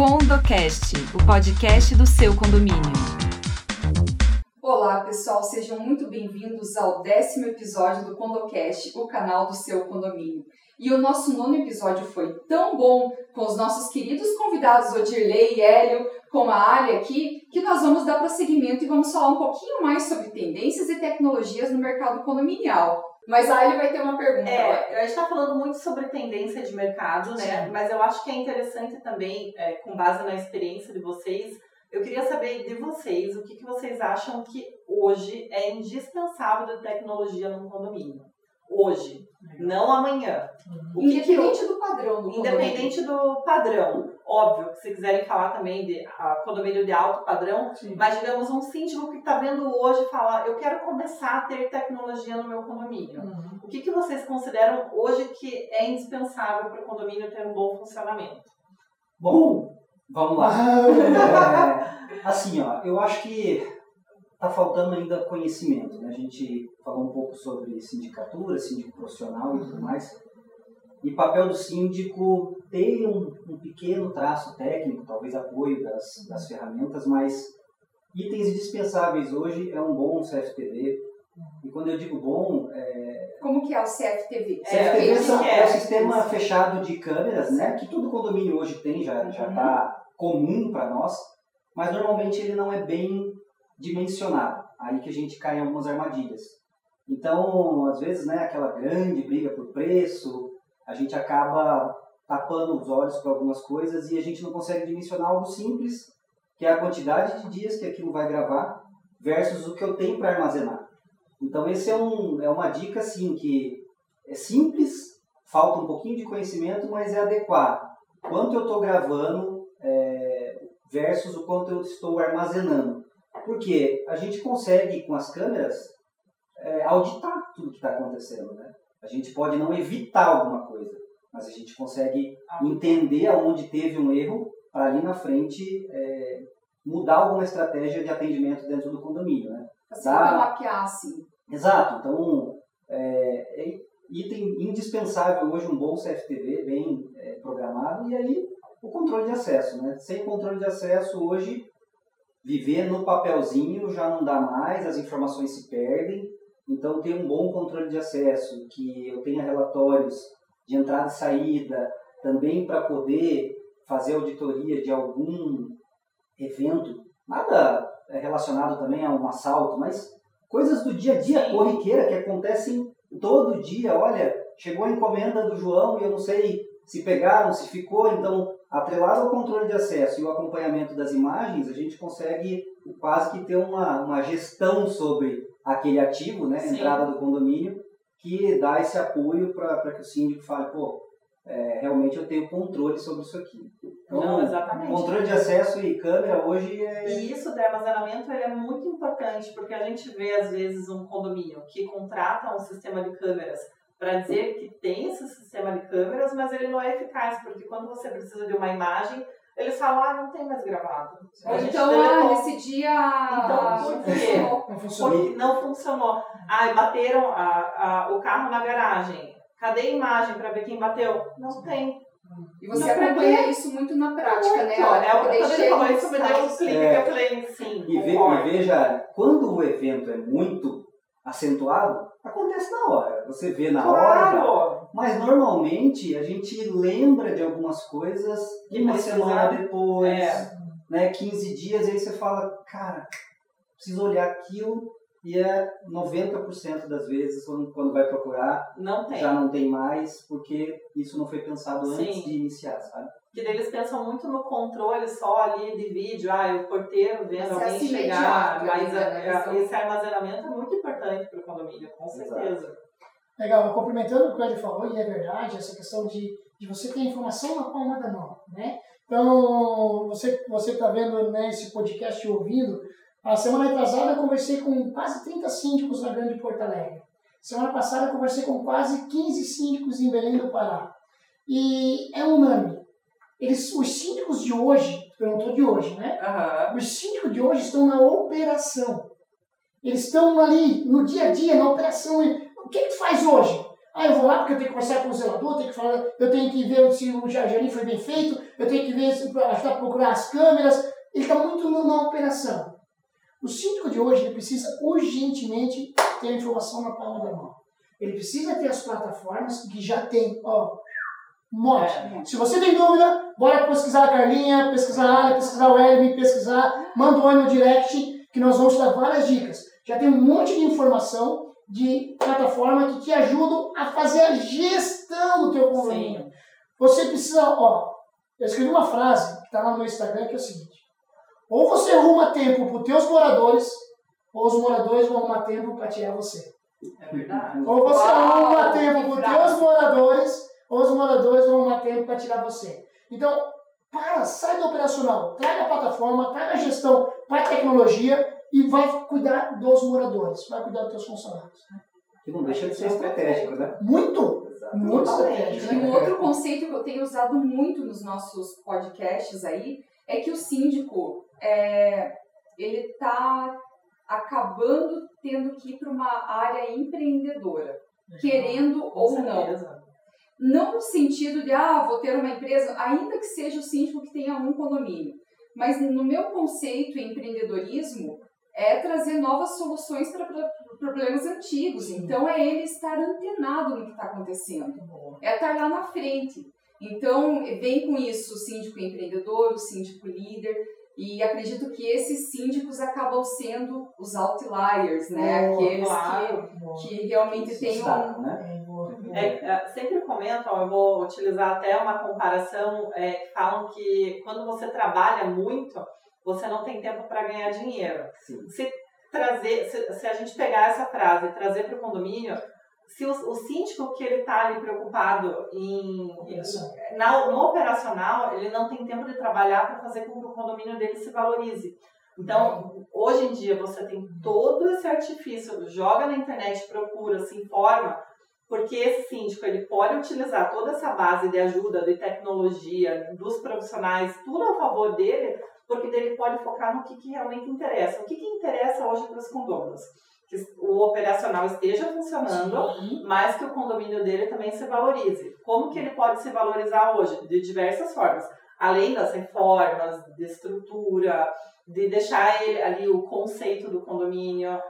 CondoCast, o podcast do seu condomínio. Olá, pessoal, sejam muito bem-vindos ao décimo episódio do CondoCast, o canal do seu condomínio. E o nosso nono episódio foi tão bom com os nossos queridos convidados Odirley e Hélio, com a Ali aqui, que nós vamos dar prosseguimento e vamos falar um pouquinho mais sobre tendências e tecnologias no mercado condominial. Mas a Ali vai ter uma pergunta. É, a gente está falando muito sobre tendência de mercado, né? Sim. Mas eu acho que é interessante também, é, com base na experiência de vocês, eu queria saber de vocês o que, que vocês acham que hoje é indispensável de tecnologia no condomínio. Hoje, não amanhã. O que do padrão do Independente do padrão. Óbvio que se quiserem falar também de condomínio de alto padrão, condomínio. mas digamos um síndico que está vendo hoje falar, eu quero começar a ter tecnologia no meu condomínio. Uhum. O que, que vocês consideram hoje que é indispensável para o condomínio ter um bom funcionamento? Bom, vamos lá. É, assim, ó, eu acho que tá faltando ainda conhecimento, né? A gente falou um pouco sobre sindicatura, síndico profissional e tudo mais. E papel do síndico ter um, um pequeno traço técnico, talvez apoio das, das ferramentas, mas itens indispensáveis hoje é um bom CFTV. E quando eu digo bom, é, Como que é o CFTV? É, CFTV que são- é é? o sistema fechado de câmeras, né? Que todo condomínio hoje tem, já já Uhum. está comum para nós, mas normalmente ele não é bem dimensionado. Aí que a gente cai em algumas armadilhas. Então, às vezes, né, aquela grande briga por preço, a gente acaba tapando os olhos para algumas coisas e a gente não consegue dimensionar algo simples, que é a quantidade de dias que aquilo vai gravar versus o que eu tenho para armazenar. Então, esse é, um, é uma dica, assim, que é simples, falta um pouquinho de conhecimento, mas é adequado. Quanto eu estou gravando é, versus o quanto eu estou armazenando. Porque a gente consegue, com as câmeras, é, auditar tudo que está acontecendo. Né? A gente pode não evitar alguma coisa, mas a gente consegue entender aonde teve um erro para ali na frente é, mudar alguma estratégia de atendimento dentro do condomínio. Né? Assim, Dá. mapear, assim. Exato. Então, é, é item indispensável hoje um bom CFTV bem é, programado e aí o controle de acesso, né? Sem controle de acesso hoje viver no papelzinho já não dá mais, as informações se perdem. Então, ter um bom controle de acesso, que eu tenha relatórios de entrada e saída, também para poder fazer auditoria de algum evento, nada é relacionado também a um assalto, mas coisas do dia a dia, Sim. corriqueira, que acontecem todo dia. Olha, chegou a encomenda do João e eu não sei se pegaram, se ficou, então, atrelado ao controle de acesso e o acompanhamento das imagens, a gente consegue quase que ter uma, uma gestão sobre aquele ativo, né, Sim. entrada do condomínio, que dá esse apoio para que o síndico fale, pô, é, realmente eu tenho controle sobre isso aqui. Então, Não, exatamente. controle de acesso e câmera hoje é... E isso do armazenamento ele é muito importante, porque a gente vê, às vezes, um condomínio que contrata um sistema de câmeras para dizer que tem esse sistema de câmeras, mas ele não é eficaz, porque quando você precisa de uma imagem, eles falam, ah, não tem mais gravado. A então, ah, nesse dia. Então, por quê? funcionou. Não funciona. Porque não funcionou. Ah, bateram a, a, o carro na garagem. Cadê a imagem para ver quem bateu? Não tem. E você Não, acompanha isso muito na prática, né? Então, Ó, é, o- quando ele falou isso, me deu um clique É. que eu falei, sim, E, ve- e veja, quando o evento é muito acentuado, acontece na hora. Você vê na hora, Claro! Mas normalmente a gente lembra de algumas coisas uma semana depois, É. né, 15 dias, e aí você fala, cara, preciso olhar aquilo, e é 90% das vezes, quando, vai procurar, Não tem. já não tem mais, porque isso não foi pensado antes Sim. de iniciar, sabe? Que daí eles pensam muito no controle só ali de vídeo, ah, o porteiro vendo Acesso alguém imediato, chegar, mas né, a- né, esse armazenamento é muito importante para o condomínio, com Exato. Legal, complementando o que ele falou, e é verdade, essa questão de, de você ter a informação na palma da mão, né? Então, você você está vendo né, esse podcast ouvindo, a semana atrasada eu conversei com quase 30 síndicos na Grande Porto Alegre. Semana passada eu conversei com quase 15 síndicos em Belém do Pará. E é unânime. Eles, os síndicos de hoje, perguntou de hoje, né? Aham. Os síndicos de hoje estão na operação. Eles estão ali no dia a dia, na operação. O que, que tu faz hoje? Ah, eu vou lá porque eu tenho que conversar com o zelador, eu tenho que falar, eu tenho que ver se o jardim foi bem feito, eu tenho que ver se ajudar a procurar as câmeras. Ele está muito numa operação. O síndico de hoje ele precisa urgentemente ter a informação na palma da mão. Ele precisa ter as plataformas que já tem, ó, um monte. É. Se você tem dúvida, bora pesquisar a Carlinha, pesquisar a Ana, pesquisar o Elmi, pesquisar, manda um oi no direct, que nós vamos te dar várias dicas. Já tem um monte de informação de plataforma que te ajudam a fazer a gestão do teu condomínio. Sim. Você precisa, ó, eu escrevi uma frase que está lá no meu Instagram que é o seguinte: ou você arruma tempo para os teus moradores, ou os moradores vão arrumar tempo para tirar você. É verdade. Ou você Uau, arruma tempo para os teus moradores, ou os moradores vão arrumar tempo para tirar você. Então, para, sai do operacional, traga a plataforma, traga a gestão para a tecnologia e vai cuidar dos moradores, vai cuidar dos teus funcionários. Que não deixa de ser estratégico, né? Muito, muito estratégico. E um outro conceito que eu tenho usado muito nos nossos podcasts aí é que o síndico é, ele está acabando tendo que ir para uma área empreendedora, querendo Com ou não. Não no sentido de, ah, vou ter uma empresa, ainda que seja o síndico que tenha um condomínio. Mas no meu conceito em empreendedorismo, é trazer novas soluções para problemas antigos. Sim. Então, é ele estar antenado no que está acontecendo. É estar lá na frente. Então, vem com isso o síndico empreendedor, o síndico líder. E acredito que esses síndicos acabam sendo os outliers, né? Boa, Aqueles claro. que, que realmente têm um, né? É, boa. É, é, sempre comentam, eu vou utilizar até uma comparação, é, falam que quando você trabalha muito, você não tem tempo para ganhar dinheiro. Sim. Se, trazer, se, se a gente pegar essa frase e trazer para o condomínio, se o, o síndico que ele está ali preocupado em, Operação. na, no operacional, ele não tem tempo de trabalhar para fazer com que o condomínio dele se valorize. Então, hoje em dia, você tem todo esse artifício, joga na internet, procura, se informa, porque esse síndico ele pode utilizar toda essa base de ajuda, de tecnologia, dos profissionais, tudo a favor dele, porque ele pode focar no que, que realmente interessa. O que, que interessa hoje para os condôminos? Que o operacional esteja funcionando, Sim. mas que o condomínio dele também se valorize. Como que ele pode se valorizar hoje? De diversas formas. Além das reformas, de estrutura, de deixar ele ali o conceito do condomínio.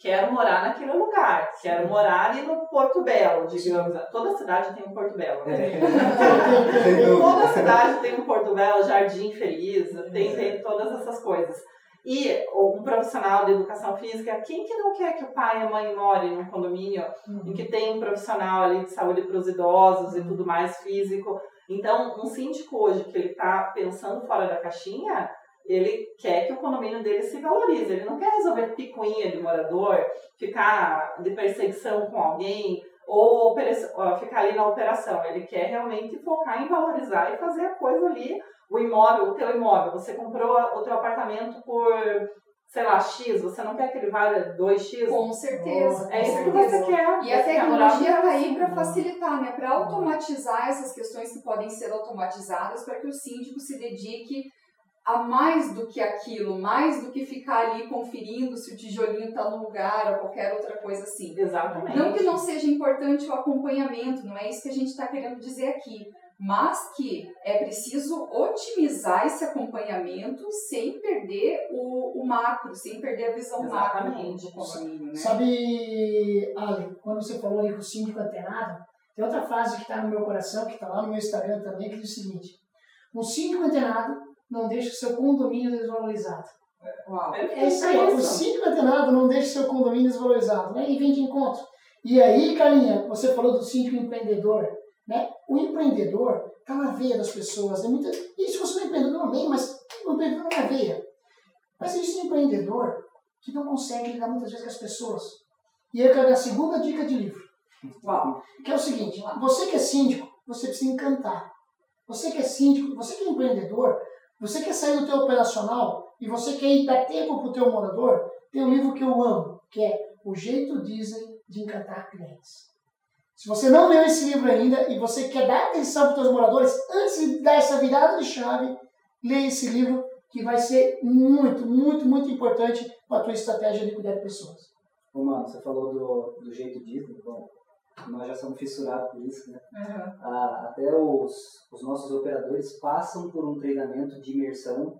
Quero morar naquele lugar, quero morar ali no Porto Belo, digamos. Toda cidade tem um Porto Belo. né? Dúvida. Toda cidade tem um Porto Belo, Jardim Feliz, tem, tem todas essas coisas. E um profissional de educação física, quem que não quer que o pai e a mãe morem num condomínio em que tem um profissional ali de saúde para os idosos e tudo mais físico? Então, um síndico hoje que ele está pensando fora da caixinha, ele quer que o condomínio dele se valorize. Ele não quer resolver picuinha de morador, ficar de perseguição com alguém ou ficar ali na operação. Ele quer realmente focar em valorizar e fazer a coisa ali. O imóvel, o teu imóvel, você comprou o teu apartamento por, sei lá, X, você não quer que ele valha 2X? com certeza. É isso que você quer. E a tecnologia está aí para facilitar, né? para automatizar essas questões que podem ser automatizadas para que o síndico se dedique a mais do que aquilo, mais do que ficar ali conferindo se o tijolinho está no lugar ou qualquer outra coisa assim. Exatamente. Não que não seja importante o acompanhamento, não é isso que a gente está querendo dizer aqui, mas que é preciso otimizar esse acompanhamento sem perder o, o macro, sem perder a visão macro Exatamente. do condomínio, né? Sabe, Ale, quando você falou ali com o síndico antenado, tem outra frase que está no meu coração, que está lá no meu Instagram também, que diz o seguinte: Um síndico antenado não deixa o seu condomínio desvalorizado. Uau. É isso aí, o síndico antenado não deixa o seu condomínio desvalorizado, né? E vem de encontro. E aí, Carlinha, você falou do síndico empreendedor, né? O empreendedor está na veia das pessoas, né? Muita... E se você não é empreendedor, amém, mas o empreendedor não é na veia. Mas existe um empreendedor que não consegue lidar muitas vezes com as pessoas. E aí eu quero dar a segunda dica de livro, Uau. que é o seguinte, você que é síndico, você precisa encantar. Você que é síndico, você que é empreendedor, você quer sair do teu operacional e você quer dar tempo para o teu morador, tem um livro que eu amo, que é O Jeito Disney de Encantar Clientes. Se você não leu esse livro ainda e você quer dar atenção para os teus moradores, antes de dar essa virada de chave, leia esse livro que vai ser muito, muito, muito importante para a tua estratégia de cuidar de pessoas. Ô, mano, você falou do, do jeito Disney. Bom, nós já somos fissurados por isso, né? Uhum. Ah, até os, os nossos operadores passam por um treinamento de imersão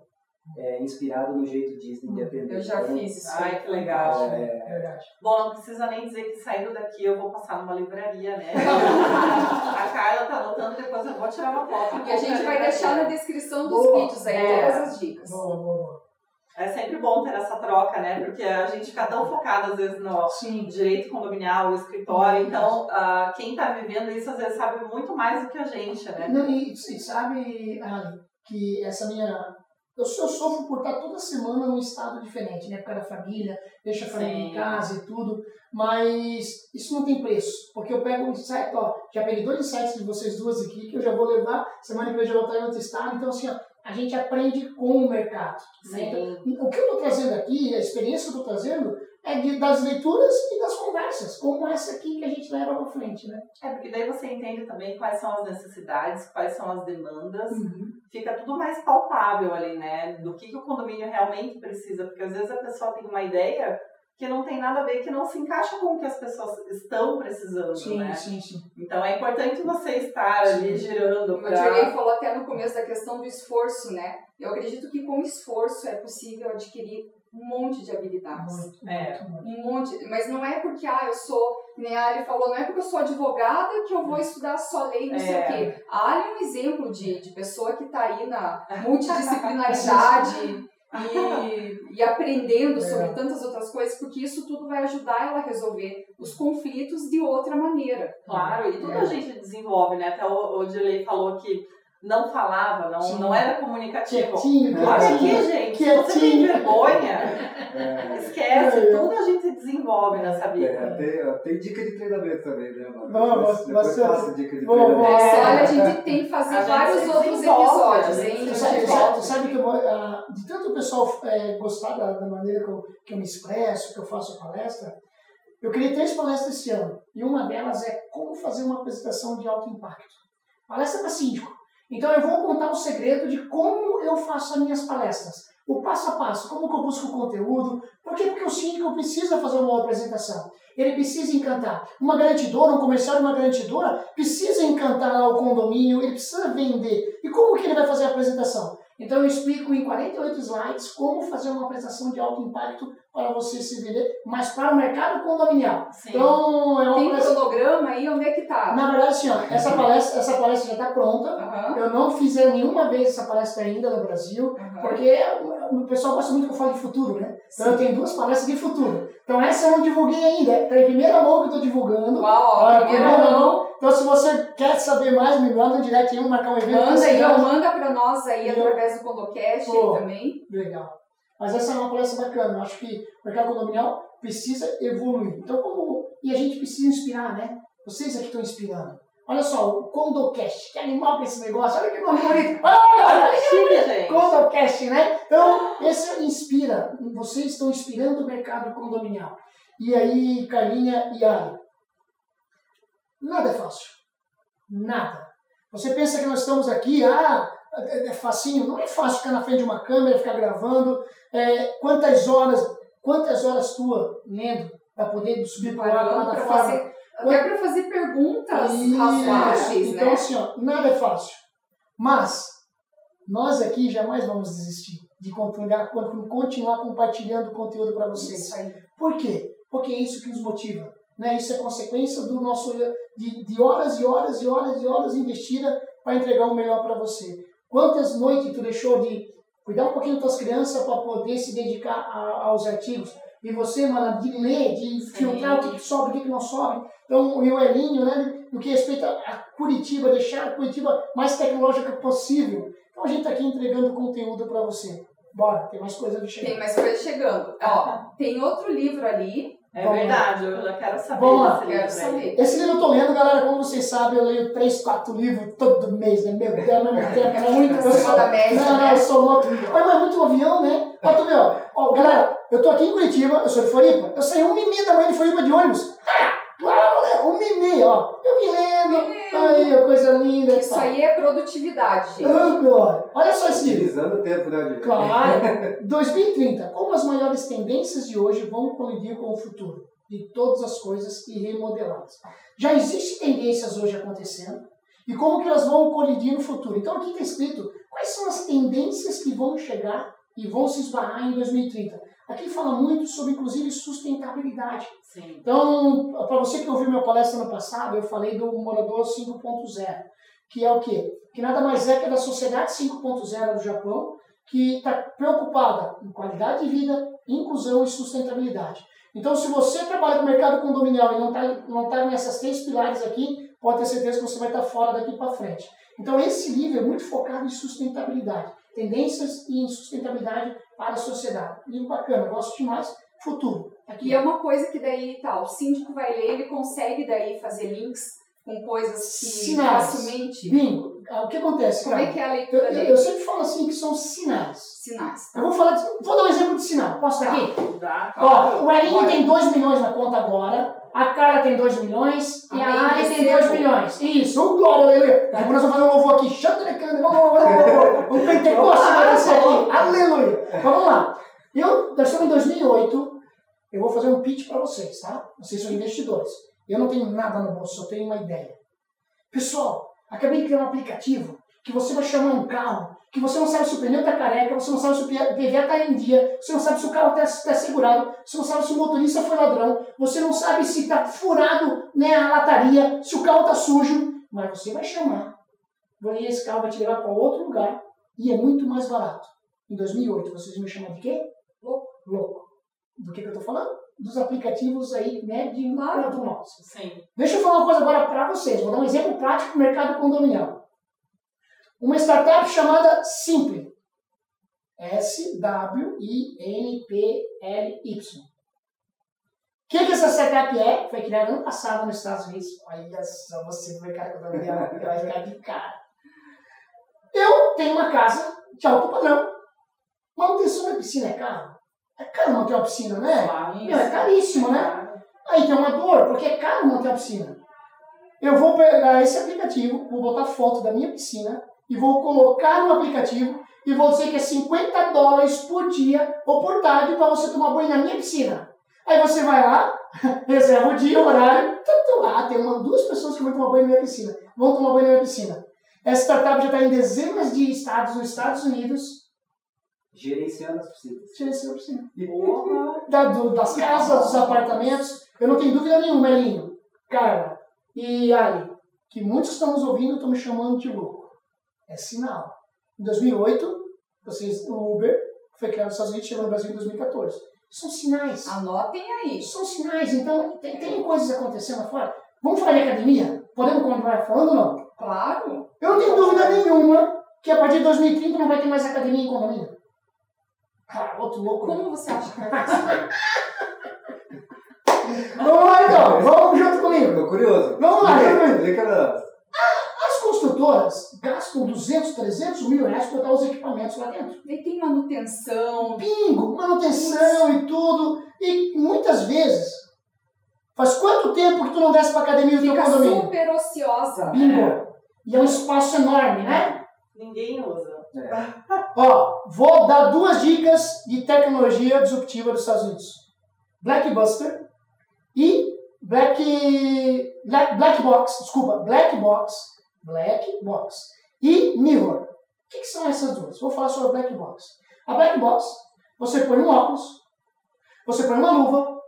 é, inspirado no jeito Disney de atender. Eu já Então, fiz isso. Ai, que legal. É, Verdade. Bom, não precisa nem dizer que saindo daqui eu vou passar numa livraria, né? a Carla tá anotando, depois eu vou tirar uma foto. Que a gente vai deixar na descrição dos Boa. vídeos aí É. todas as dicas. Boa, boa, boa. É sempre bom ter essa troca, né? Porque a gente fica tão focado, às vezes, no Sim. direito condominial, o escritório. Então, ah, quem tá vivendo isso, às vezes, sabe muito mais do que a gente, né? Não, e, e sabe, Ali, que essa minha. Eu, eu sofro por estar toda semana num estado diferente, né? Por causa da família, deixa a família em Sim. casa e tudo. Mas isso não tem preço. Porque eu pego um insight, ó, já peguei dois insights de vocês duas aqui, que eu já vou levar, semana que vem eu já vou estar em outro estado. Então, assim, ó, a gente aprende com o mercado. Né? Então, o que eu estou trazendo aqui, a experiência que eu estou trazendo, é de, das leituras e das conversas, como essa aqui que a gente leva para frente, né? É, porque daí você entende também quais são as necessidades, quais são as demandas. Fica tudo mais palpável ali, né? Do que, que o condomínio realmente precisa. Porque às vezes a pessoa tem uma ideia que não tem nada a ver, que não se encaixa com o que as pessoas estão precisando, Sim, né? sim, sim. Então é importante você estar ali girando O pra... Dirley falou até no começo da questão do esforço, né? Eu acredito que com esforço é possível adquirir um monte de habilidades. Muito, É. muito, muito. Um monte, mas não é porque ah, eu sou, nem a Ali falou, não é porque eu sou advogada que eu vou estudar só lei, não sei É. o quê. A Ali é um exemplo de, de pessoa que está aí na multidisciplinaridade e, e aprendendo sobre Legal. tantas outras coisas, porque isso tudo vai ajudar ela a resolver os conflitos de outra maneira. Claro, e tudo É. a gente desenvolve, né? Até o, o Dirley falou que não falava, não, Sim. não era comunicativo. Quietinho, Olha aqui, quietinho. gente, se você tem Quietinho. vergonha, é, esquece, É. tudo a gente desenvolve nessa é, vida. tem, tem dica de treinamento também, né, mano? Vamos, Depois, depois bastante. passa dica de Vamos, treinamento. É, olha, a gente tem que fazer A vários outros episódios, gente hein? Tu sabe, que eu vou, ah, de tanto o pessoal é, gostar da, da maneira que eu, que eu me expresso, que eu faço a palestra, eu criei três palestras esse ano. E uma delas é como fazer uma apresentação de alto impacto. Palestra para síndico. Então eu vou contar o segredo de como eu faço as minhas palestras. O passo a passo, como que eu busco o conteúdo. Por quê? Porque o síndico precisa fazer uma boa apresentação. Ele precisa encantar. Uma garantidora, um comercial de uma garantidora, precisa encantar o condomínio, ele precisa vender. E como que ele vai fazer a apresentação? Então eu explico em 48 slides como fazer uma apresentação de alto impacto para você se vender, mas para o mercado condominial. Sim. Então é uma Tem palestra... cronograma aí, onde é que tá? Na verdade, assim, ó, essa palestra, essa palestra já está pronta. Aham, Eu não fiz nenhuma vez essa palestra ainda no Brasil, aham. porque o pessoal gosta muito que eu fale de futuro, né? Então eu tenho duas palestras de futuro. Então essa eu não divulguei ainda, é em primeira mão que eu estou divulgando. Uau, ó, primeira mão. Então se você quer saber mais, me manda um direct aí, vamos marcar um evento. Manda aí, ó, cidade. manda pra nós aí Eu- através do Condocast Pô. aí também. Legal. Mas essa é uma palestra bacana. Eu acho que o mercado condominial precisa evoluir. Então, como... E a gente precisa inspirar, né? Vocês aqui estão inspirando. Olha só, o Condocast. Que animal que é esse negócio. Olha que nome bonito. Ah. Condocast, né? Então, esse inspira. Vocês estão inspirando o mercado condominial. E aí, Carlinha e Ali. Nada é fácil. Nada. Você pensa que nós estamos aqui, ah, é é facinho. Não é fácil ficar na frente de uma câmera, ficar gravando. É, quantas horas, quantas horas tua lendo para poder subir para Parando pra plataforma? fazer, até pra fazer perguntas Isso. razoáveis, Então, né? assim, ó, nada é fácil. Mas, nós aqui jamais vamos desistir de continuar, continuar compartilhando conteúdo para vocês. Isso aí. Por quê? Porque é isso que nos motiva. Né? Isso é consequência do nosso de, de horas e horas e horas e horas investidas para entregar o melhor para você. Quantas noites tu deixou de cuidar um pouquinho das tuas crianças para poder se dedicar a- aos artigos? E você, mano, de ler, de filtrar o que, que sobra, o que, que não sobra. Então, e o Elinho, né, no que respeita a Curitiba, deixar a Curitiba mais tecnológica possível. Então, a gente está aqui entregando conteúdo para você. Bora, tem mais coisa chegar. Tem mais coisa chegando. Ó, tem outro livro ali. É Vamos lá. verdade, eu já quero saber Vamos lá. desse livro saber. Esse livro eu tô lendo, galera, como vocês sabem, eu leio três, quatro livros todo mês, né? Meu Deus, ao mesmo tempo, é muito. Eu sou, média, não, não, né? eu sou louco. Mas não é muito avião, né? Ó, tu vê, ó. Galera, eu tô aqui em Curitiba, eu sou de Floripa, eu saí uma e meia da manhã de Floripa de ônibus. Ah, uau, né? Uma e meia, ó. Eu me lendo, aí, coisa linda. Isso aí é produtividade, gente. Ah. Olha só livro. Utilizando o tempo, né, Adilho? Claro. 2030. Como as maiores tendências de hoje vão colidir com o futuro? de todas as coisas e remodelá-las. Já existem tendências hoje acontecendo e como que elas vão colidir no futuro. Então aqui está escrito quais são as tendências que vão chegar e vão se esbarrar em 2030. Aqui fala muito sobre, inclusive, sustentabilidade. Sim. Então, para você que ouviu minha palestra no passado, eu falei do morador 5.0, que é o quê? Que nada mais é que a da sociedade 5.0 do Japão, que está preocupada em qualidade de vida, inclusão e sustentabilidade. Então, se você trabalha com o mercado condominial e não está não tá nessas três pilares aqui, pode ter certeza que você vai estar fora daqui para frente. Então, esse livro é muito focado em sustentabilidade, tendências e sustentabilidade para a sociedade. Livro bacana, gosto demais. Futuro. Aqui E é uma coisa que daí, tá, o síndico vai ler, ele consegue daí fazer links com coisas que Sinais. facilmente... Bingo. Ah, O que acontece, Como cara? é que é a Eu, leitura eu- dele? eu sempre falo assim que são sinais. Sinais. Eu vou falar, de- vou dar um exemplo de sinal. Posso dar aqui? Dá. Ó, o Elinho tem 2 milhões na conta agora, a Carla tem 2 milhões e a Amém, Ari tem recebo. 2 milhões. Isso, glória, aleluia. Depois nós vamos fazer um louvor aqui. Xandrecando, vamos, vamos, vamos, vamos. Descer aqui. Aleluia. Então, vamos lá. Eu, nós estamos em 2008, eu vou fazer um pitch para vocês, tá? Vocês são investidores. Eu não tenho nada no bolso, só tenho uma ideia. Pessoal, acabei de criar um aplicativo que você vai chamar um carro, que você não sabe se o pneu está careca, você não sabe se o PVA está em dia, você não sabe se o carro está segurado, você não sabe se o motorista foi ladrão, você não sabe se está furado né, a lataria, se o carro está sujo, mas você vai chamar. E esse carro vai te levar para outro lugar e é muito mais barato. Em 2008, vocês me chamam de quê? Louco. Louco. Do que, que eu estou falando? Dos aplicativos aí, né, de Claro. para nós. Sim. Deixa eu falar uma coisa agora para vocês. Vou dar um exemplo prático do mercado condominial. Uma startup chamada Simple. S-W-I-N-P-L-Y. O que, que essa startup é? Foi criada ano passado nos Estados Unidos. Olha só você no mercado condominial. Vai ficar de cara. Eu tenho uma casa de alto padrão. Manutenção da piscina é caro? É caro manter uma piscina, né? Meu, é caríssimo, né? Aí tem uma dor, porque é caro manter a piscina. Eu vou pegar esse aplicativo, vou botar foto da minha piscina e vou colocar no aplicativo e vou dizer que é 50 dólares por dia ou por tarde para você tomar banho na minha piscina. Aí você vai lá, reserva o dia, o horário, tanto lá, tem uma, duas pessoas que vão tomar banho na minha piscina, vão tomar banho na minha piscina. Essa startup já está em dezenas de estados nos Estados Unidos, Gerenciando as piscinas. gerenciando a piscina Porra. da- do- das casas, dos apartamentos. Eu não tenho dúvida nenhuma, Elinho, Carla e Ali, que muitos estão nos ouvindo estão me chamando de louco. É sinal. Em 2008, vocês, o Uber foi criado nos Estados Unidos e chegou no Brasil em 2014. São sinais. Anotem aí. São sinais. Então, tem, tem coisas acontecendo lá fora. Vamos falar de academia? Podemos continuar falando ou não? Claro. Eu não tenho dúvida nenhuma que a partir de 2030 não vai ter mais academia em condomínio. Cara, outro louco. Como você acha que vai funcionar? Vamos lá então, vamos junto comigo. Tô curioso. Vamos lá, pra nós. As construtoras gastam 200, 300 mil reais para botar os equipamentos lá dentro. Daí tem manutenção. Bingo, manutenção e tudo. E muitas vezes, faz quanto tempo que tu não desce para academia do teu Fica condomínio? super ociosa. Bingo. E é um espaço enorme, né? Ninguém usa. Ó, vou dar duas dicas de tecnologia disruptiva dos Estados Unidos. Blackbuster e Black, Black, Black Box, desculpa, Black Box, Black Box e Mirror. O que, que são essas duas? Vou falar sobre a Black Box. A Black Box, você põe um óculos, você põe uma luva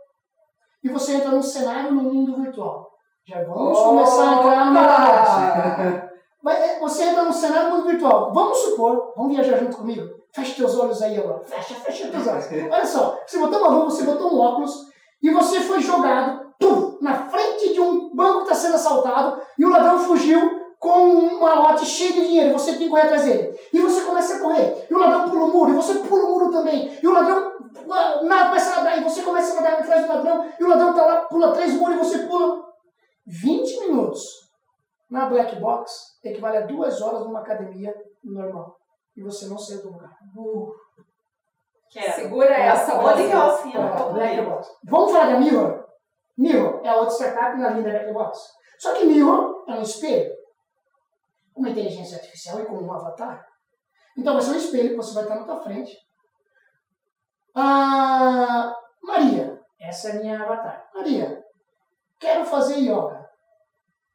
e você entra num cenário no mundo virtual. Já vamos começar a entrar no. Mas é, você entra num cenário mundo virtual. Vamos supor, vamos viajar junto comigo? Feche teus olhos aí agora. Fecha, fecha teus olhos. Olha só, você botou uma luva, você botou um óculos e você foi jogado pum, na frente de um banco que está sendo assaltado e o ladrão fugiu com um malote cheio de dinheiro você tem que correr atrás dele. E você começa a correr. E o ladrão pula o muro e você pula o muro também. E o ladrão nada, começa a nadar e você começa a nadar atrás do ladrão e o ladrão está lá, pula três muros e você pula 20 minutos na black box equivale a duas horas numa academia normal. E você não saiu do lugar. Quero. Segura essa, Onde que eu Brasil. assino? É, Todo black box. Vamos falar da Mirror? Mirror é a outra startup na linha da black box. Só que Mirror é um espelho. Uma inteligência artificial e com um avatar. Então vai ser um espelho que você vai estar na tua frente. A Maria Essa é a minha avatar. Maria, quero fazer yoga.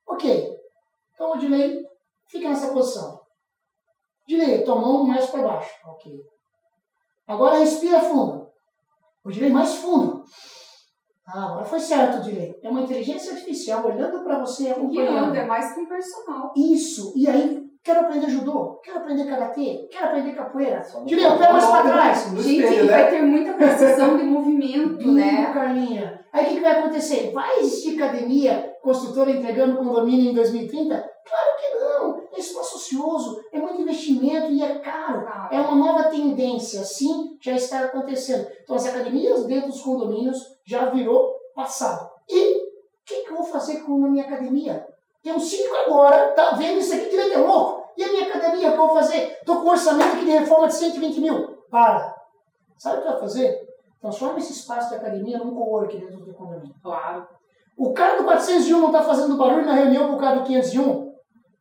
Ok. Então, Odilei, fica nessa posição. Odilei, tua mão mais para baixo. Ok. Agora respira fundo. Odilei, mais fundo. Ah, agora foi certo, Odilei. É uma inteligência artificial olhando para você e acompanhando. Guiando, é mais que um personal. Isso. E aí, quero aprender judô, quero aprender karatê, quero aprender capoeira. Só não Direito, pode pé mais pra trás. Gente, espelho, né? vai ter muita precisão de movimento, Bingo, né? Carlinha. Aí o que, que vai acontecer? Vai existir academia construtora entregando condomínio em 2030? Claro que não. É espaço ocioso, é muito investimento e é caro. É uma nova tendência, sim, já está acontecendo. Então as academias dentro dos condomínios já virou passado. E o que, que eu vou fazer com a minha academia? Tem um síndico agora, tá vendo isso aqui direito, é louco. E a minha academia, o que eu vou fazer? Estou com um orçamento aqui de reforma de 120 mil. Para. Sabe o que vai fazer? Transforma esse espaço de academia num co-work dentro do condomínio. Claro. O cara do 401 não está fazendo barulho na reunião por causa do 501?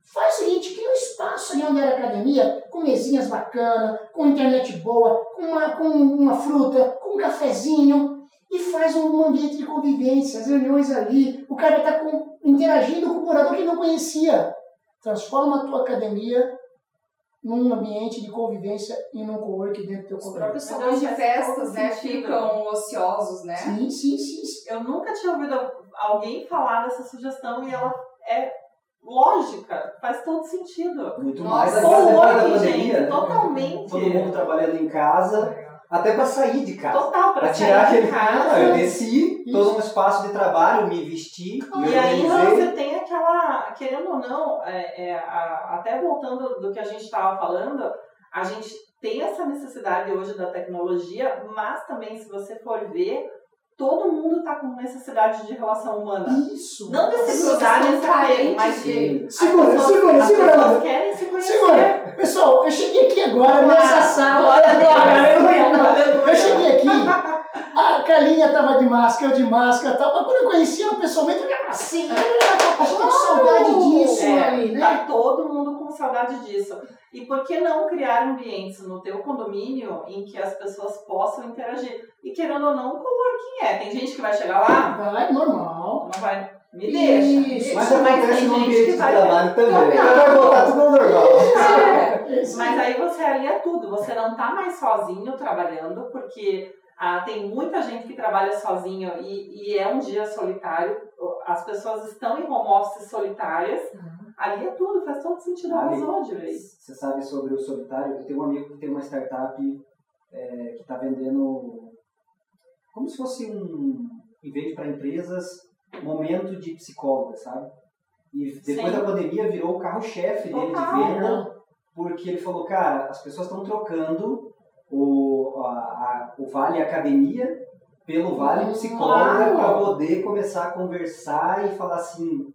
Faz o seguinte, cria um espaço ali onde era academia, com mesinhas bacanas, com internet boa, com uma, com uma fruta, com um cafezinho, e faz um ambiente de convivência, as reuniões ali, o cara com, interagindo com o morador que não conhecia. Transforma a tua academia num ambiente de convivência e num co-work dentro do teu Os condomínio. próprios salões de festas, né, ficam ociosos, né? Sim, sim, sim. sim. Eu nunca tinha ouvido alguém falar dessa sugestão e ela é lógica, faz todo sentido. Muito Nossa, mais da Foi, pandemia, gente, né? totalmente. Todo mundo trabalhando em casa, até para sair de casa. Total, tirar sair aquele de cara, casa. eu desci, todo um espaço de trabalho, me vesti, me E organizei. você tem querendo ou não, é, é, a- até voltando do que a gente estava falando, a gente tem essa necessidade hoje da tecnologia, mas também, se você for ver, todo mundo está com necessidade de relação humana. Isso. Não de se pessoas cruzar estão nesse apego, carentes mas de. Segura, pessoas- segura, as segura, pessoas querem se conhecer. Segura! Pessoal, eu cheguei aqui agora nessa sala. Glória a Deus. Aleluia, Aleluia. Eu cheguei aqui, a Carlinha estava de máscara, eu de máscara e tal, mas quando eu conheci ela pessoalmente, eu era assim, a gente com saudade disso É, ali, né? Tá todo mundo com saudade disso. E por que não criar ambientes no teu condomínio em que as pessoas possam interagir? E querendo ou não, coworking é. Tem gente que vai chegar lá, Vai, normal. não vai. Me deixa. Isso. Mas acontece tem no gente ambiente que de trabalho também. Não, vai voltar tudo ao normal. É. Mas aí você alia tudo. Você não tá mais sozinho trabalhando, porque ah, tem muita gente que trabalha sozinho e, e é um dia solitário. As pessoas estão em home office solitárias. Ali é tudo, faz todo sentido a Ali. razão de vez. Você sabe sobre o solitário? Eu tenho um amigo que tem uma startup é, que está vendendo como se fosse um, em vez para empresas, momento de psicóloga, sabe? E depois Sim. da pandemia virou o carro-chefe dele de venda, porque ele falou, cara, as pessoas estão trocando o, a, o Vale Academia pelo Vale Psicóloga para poder começar a conversar e falar assim,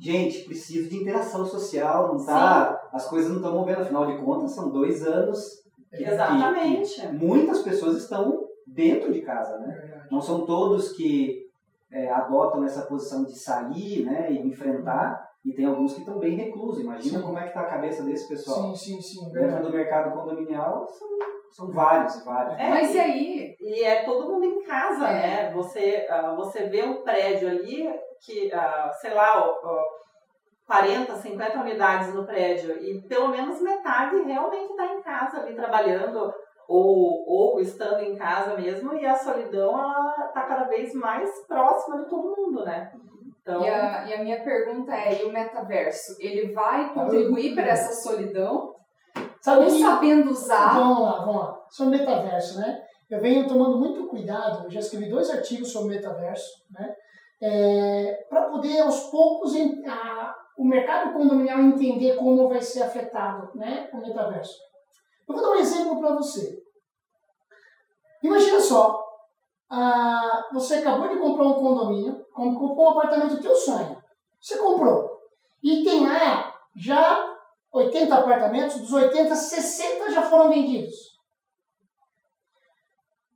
gente, preciso de interação social, não tá, as coisas não estão movendo, afinal de contas são dois anos que- Exatamente. que muitas pessoas estão dentro de casa, né? Não são todos que é, adotam essa posição de sair, né, e enfrentar, e tem alguns que estão bem reclusos. Imagina Sim. como é que está a cabeça desse pessoal. Sim, sim, sim. Dentro do mercado condominial são, são vários, vários. É, Mas e aí? E é todo mundo em casa, É. né? Você, ah, você vê um prédio ali que, ah, sei lá, ó, 40, 50 unidades no prédio e pelo menos metade realmente está em casa ali trabalhando ou, ou estando em casa mesmo e a solidão ela está cada vez mais próxima de todo mundo, né? Então, E a, e a minha pergunta é, e o metaverso? Ele vai contribuir para essa solidão? Sabe sabendo usar? Vamos lá, vamos lá. Sobre metaverso, né? Eu venho tomando muito cuidado, eu já escrevi dois artigos sobre metaverso, né? para poder aos poucos a- o mercado condominial entender como vai ser afetado, né, o metaverso. Eu vou dar um exemplo para você. Imagina só, ah, você acabou de comprar um condomínio, com- comprou um apartamento do teu sonho. Você comprou. E tem lá já 80 apartamentos, dos 80, 60 já foram vendidos.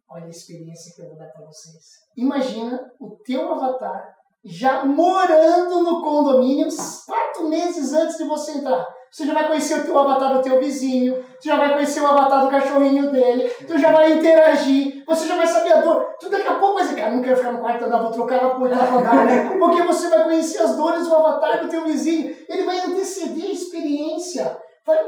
Olha a experiência que eu vou dar para vocês. Imagina o teu avatar já morando no condomínio quatro meses antes de você entrar. você já vai conhecer o teu avatar do teu vizinho, você já vai conhecer o avatar do cachorrinho dele, tu já vai interagir, você já vai saber a dor. Tu daqui a pouco vai dizer, cara, não quero ficar no quarto, não, vou trocar ela por oitavo andar, né? Porque você vai conhecer as dores do avatar do teu vizinho. Ele vai anteceder a experiência. Vai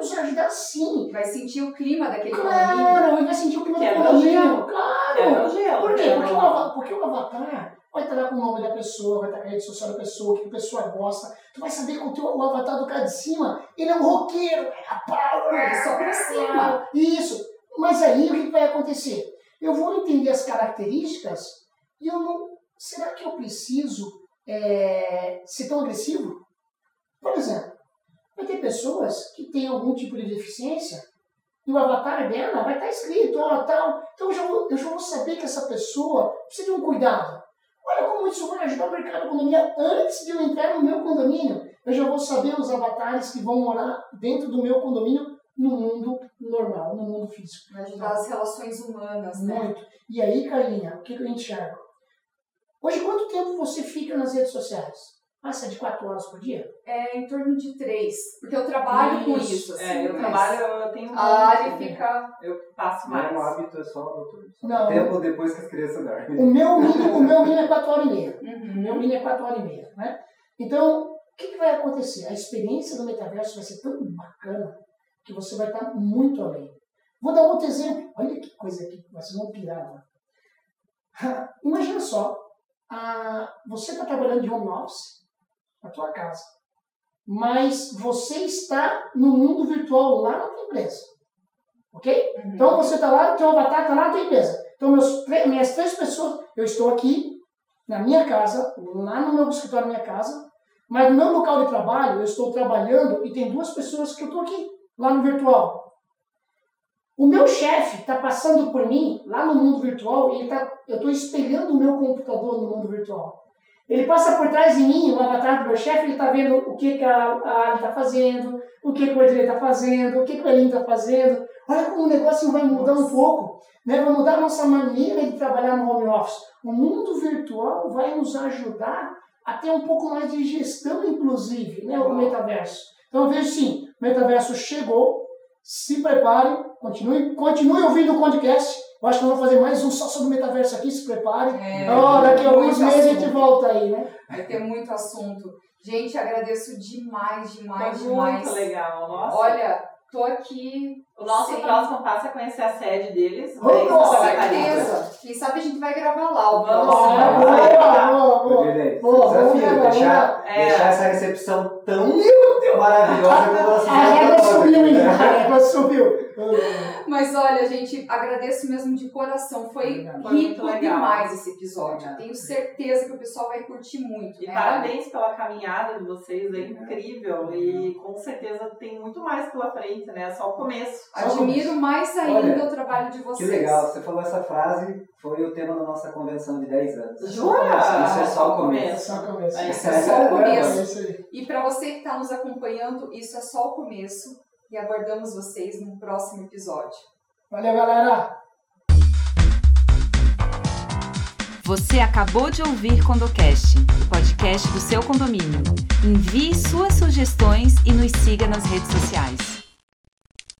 sim. Vai sentir o clima daquele condomínio. Claro, ele vai sentir o clima do Quebra o condomínio. gelo. Claro. Por quê? Porque o- porque o avatar vai estar lá com o nome da pessoa, vai estar com a rede social da pessoa, o que a pessoa gosta. Tu vai saber que o, teu, o avatar do cara de cima, ele é um roqueiro, é power. Ele só pra cima. Isso. Mas aí o que que vai acontecer? Eu vou entender as características e eu não. Será que eu preciso é, ser tão agressivo? Por exemplo, vai ter pessoas que têm algum tipo de deficiência e o avatar dela vai estar escrito, ó, tal. Então eu já, vou, eu já vou saber que essa pessoa precisa de um cuidado. Olha como isso vai ajudar o mercado da condomínio antes de eu entrar no meu condomínio. Eu já vou saber os avatares que vão morar dentro do meu condomínio no mundo normal, no mundo físico. Vai ajudar as relações humanas, né? Muito. E aí, Carlinha, o que que eu enxergo? Hoje, quanto tempo você fica nas redes sociais? Passa de quatro horas por dia? É em torno de três. Porque eu trabalho com Isso. assim. É, eu mas trabalho, eu tenho um A área fica. Eu passo mais. Meu hábito é só doutor. Só Não. Tempo depois que as crianças dormem. O meu mínimo, o meu mínimo é quatro horas e meia. O Uhum. meu mínimo é quatro horas e meia. Né? Então, o que, que vai acontecer? A experiência do metaverso vai ser tão bacana que você vai estar muito além. Vou dar outro exemplo. Olha que coisa aqui, vocês vão pirar. Imagina só, ah, você está trabalhando de home office na tua casa, mas você está no mundo virtual lá na tua empresa. Ok? Uhum. Então você está lá, o teu avatar está lá na tua empresa. Então meus, minhas três pessoas, eu estou aqui na minha casa, lá no meu escritório na minha casa, mas no meu local de trabalho eu estou trabalhando e tem duas pessoas que eu estou aqui, lá no virtual. O meu chefe está passando por mim lá no mundo virtual e tá, eu estou espelhando o meu computador no mundo virtual. Ele passa por trás de mim, o avatar do meu chefe, ele está vendo o que, que a, a Ali está fazendo, o que, que o Edilei está fazendo, o que, que o Elinho está fazendo. Olha como o negócio vai mudar um pouco. Né? Vai mudar a nossa maneira de trabalhar no home office. O mundo virtual vai nos ajudar a ter um pouco mais de gestão, inclusive, né? o metaverso. Então eu vejo sim, o metaverso chegou, se prepare, continue, continue ouvindo o podcast. Eu acho que vamos fazer mais um só sobre o metaverso aqui, se prepare. É, Ó, daqui a alguns meses a gente assunto. volta aí, né? Vai ter muito assunto. Gente, agradeço demais, demais, Foi demais. muito legal. Nossa. Olha, tô aqui. o nosso sem- próximo passo é conhecer a sede deles. Oh, ver com certeza. Quem sabe a gente vai gravar lá o Vamos próximo. lá. Boa, vamos desafio, gravar, deixar, É. deixar essa recepção tão maravilhosa ela se A régua faz subiu, hein? A régua subiu. Mas olha, gente, agradeço mesmo de coração. Foi Obrigado. Rico demais esse episódio. Obrigado. Tenho certeza que o pessoal vai curtir muito. E né? parabéns pela caminhada de vocês, é incrível. E com certeza tem muito mais pela frente, né? É só o começo. Admiro mais ainda Olha, o trabalho de Que vocês. legal, você falou essa frase, foi o tema da nossa convenção de 10 anos. Jura? Isso é só o começo. É só começo. É Isso é só o É começo. aí. E para você que está nos acompanhando, isso é só o começo. E aguardamos vocês no próximo episódio. Valeu, galera. Você acabou de ouvir Condocast, o podcast do seu condomínio. Envie suas sugestões e nos siga nas redes sociais.